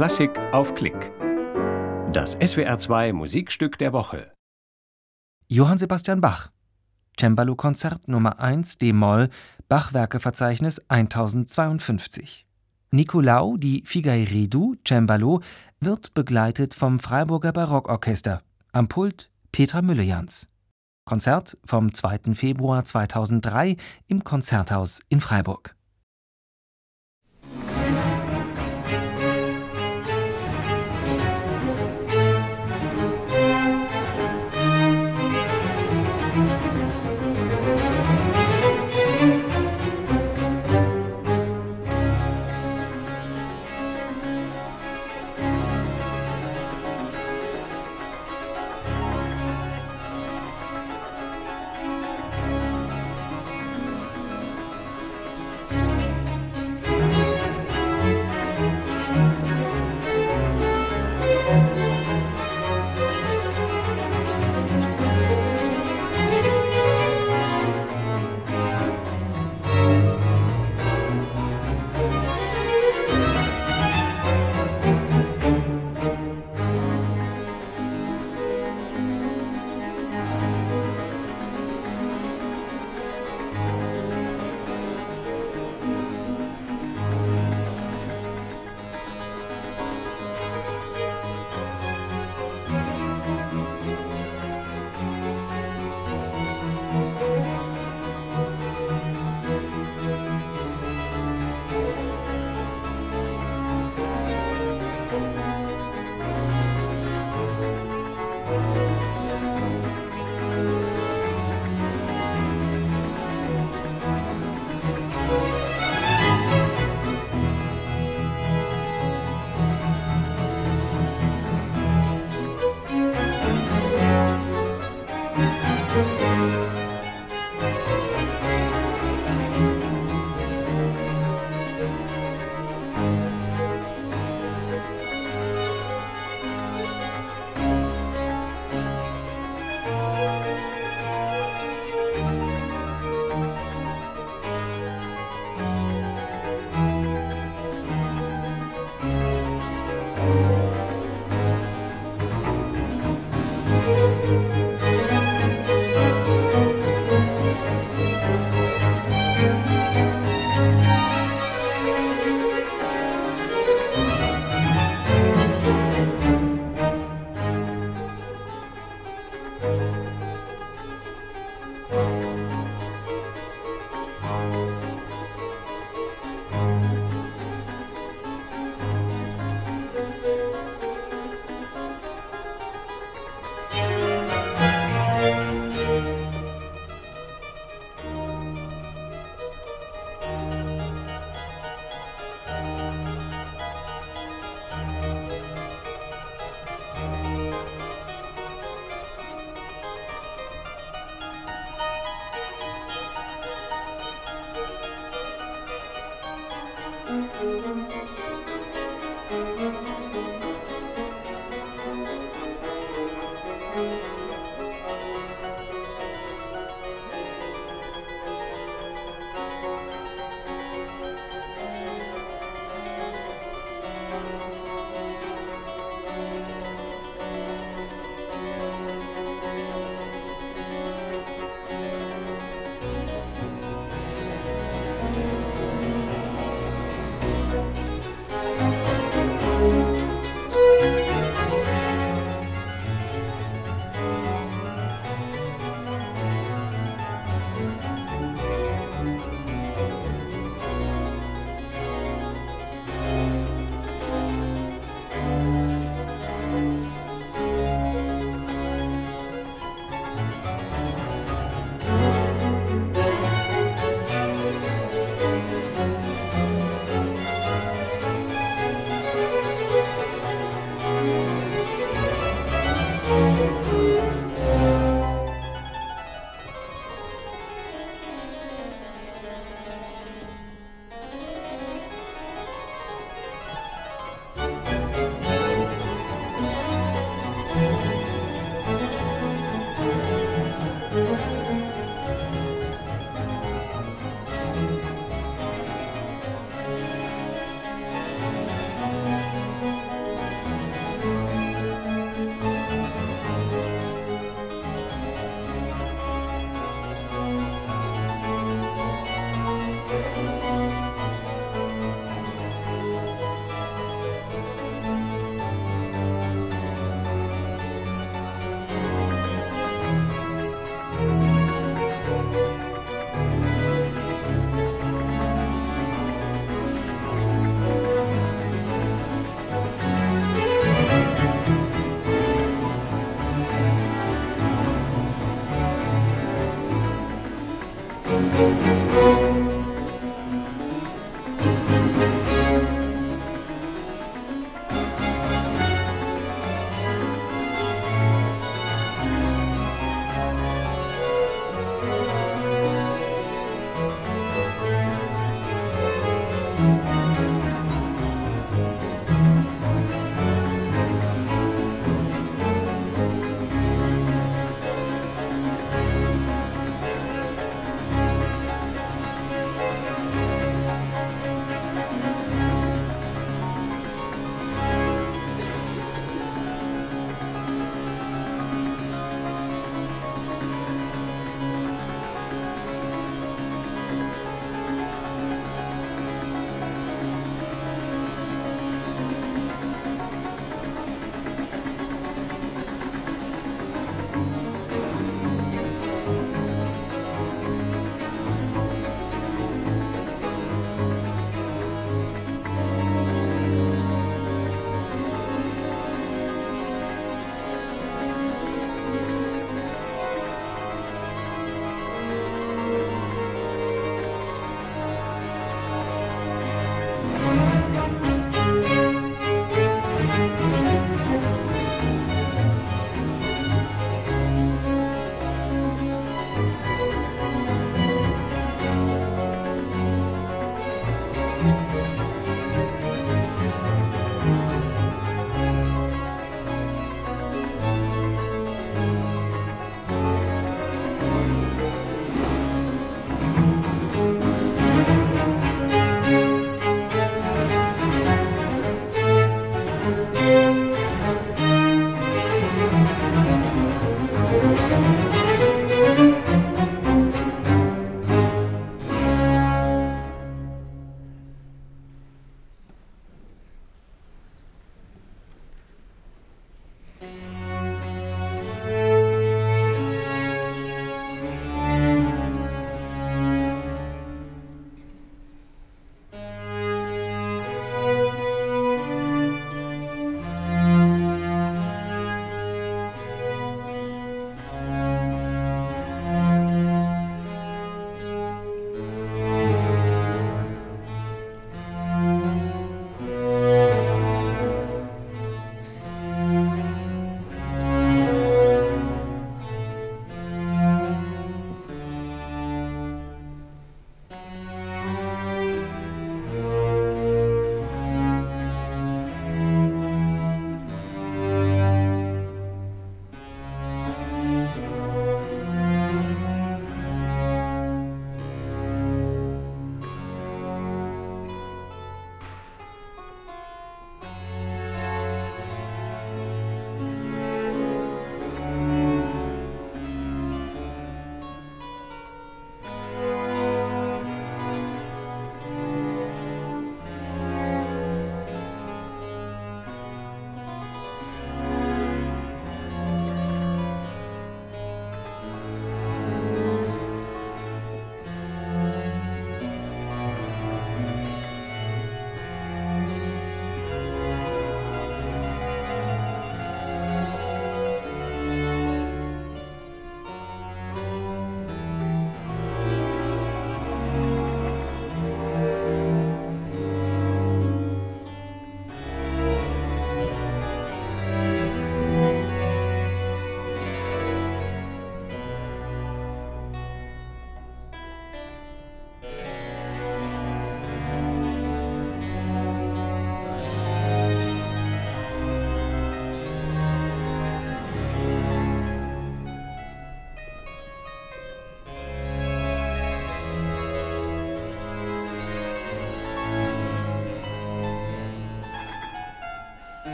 Klassik auf Klick. Das SWR2 Musikstück der Woche. Johann Sebastian Bach. Cembalo-Konzert Nummer 1 d-Moll, Bachwerkeverzeichnis 1052. Nicolau di Figairedu, Cembalo, wird begleitet vom Freiburger Barockorchester. Am Pult Petra Müllejans. Konzert vom 2. Februar 2003 im Konzerthaus in Freiburg. Música